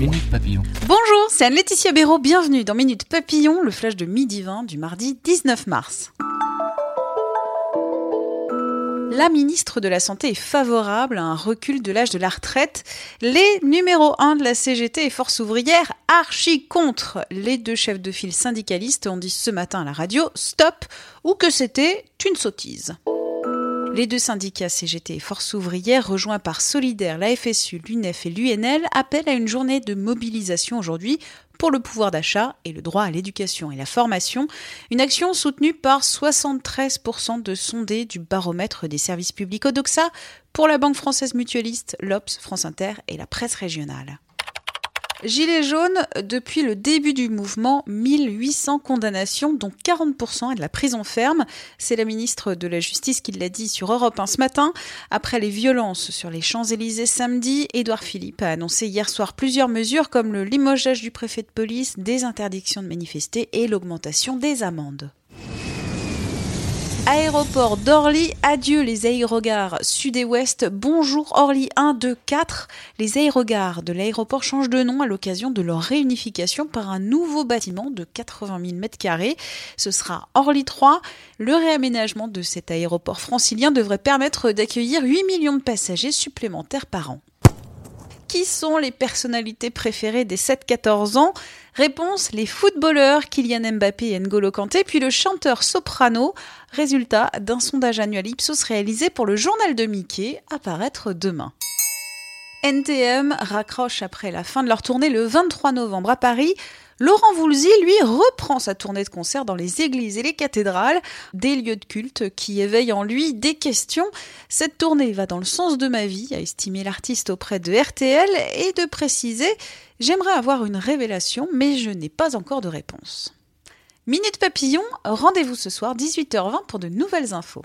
Bonjour, c'est Anne-Laetitia Béraud. Bienvenue dans Minute Papillon, le flash de midi 20 du mardi 19 mars. La ministre de la Santé est favorable à un recul de l'âge de la retraite. Les numéros 1 de la CGT et Force ouvrière archi contre. Les deux chefs de file syndicalistes ont dit ce matin à la radio stop ou que c'était une sottise. Les deux syndicats CGT et Force ouvrière, rejoints par Solidaire, la FSU, l'UNEF et l'UNL, appellent à une journée de mobilisation aujourd'hui pour le pouvoir d'achat et le droit à l'éducation et la formation, une action soutenue par 73% de sondés du baromètre des services publics Odoxa pour la Banque française mutualiste, l'Obs, France Inter et la presse régionale. Gilets jaunes, depuis le début du mouvement, 1800 condamnations, dont 40% à de la prison ferme. C'est la ministre de la Justice qui l'a dit sur Europe 1 ce matin. Après les violences sur les Champs-Élysées samedi, Édouard Philippe a annoncé hier soir plusieurs mesures comme le limogeage du préfet de police, des interdictions de manifester et l'augmentation des amendes. Aéroport d'Orly, adieu les aérogares sud et ouest, bonjour Orly 1, 2, 4. Les aérogares de l'aéroport changent de nom à l'occasion de leur réunification par un nouveau bâtiment de 80 000 m2. Ce sera Orly 3. Le réaménagement de cet aéroport francilien devrait permettre d'accueillir 8 millions de passagers supplémentaires par an. Qui sont les personnalités préférées des 7-14 ans? Réponse les footballeurs Kylian Mbappé et N'Golo Kanté, puis le chanteur soprano. Résultat d'un sondage annuel Ipsos réalisé pour le journal de Mickey, à paraître demain. NTM raccroche après la fin de leur tournée le 23 novembre à Paris. Laurent Voulzy, lui, reprend sa tournée de concert dans les églises et les cathédrales, des lieux de culte qui éveillent en lui des questions. Cette tournée va dans le sens de ma vie, a estimé l'artiste auprès de RTL, et de préciser J'aimerais avoir une révélation, mais je n'ai pas encore de réponse. Minute Papillon, rendez-vous ce soir 18h20 pour de nouvelles infos.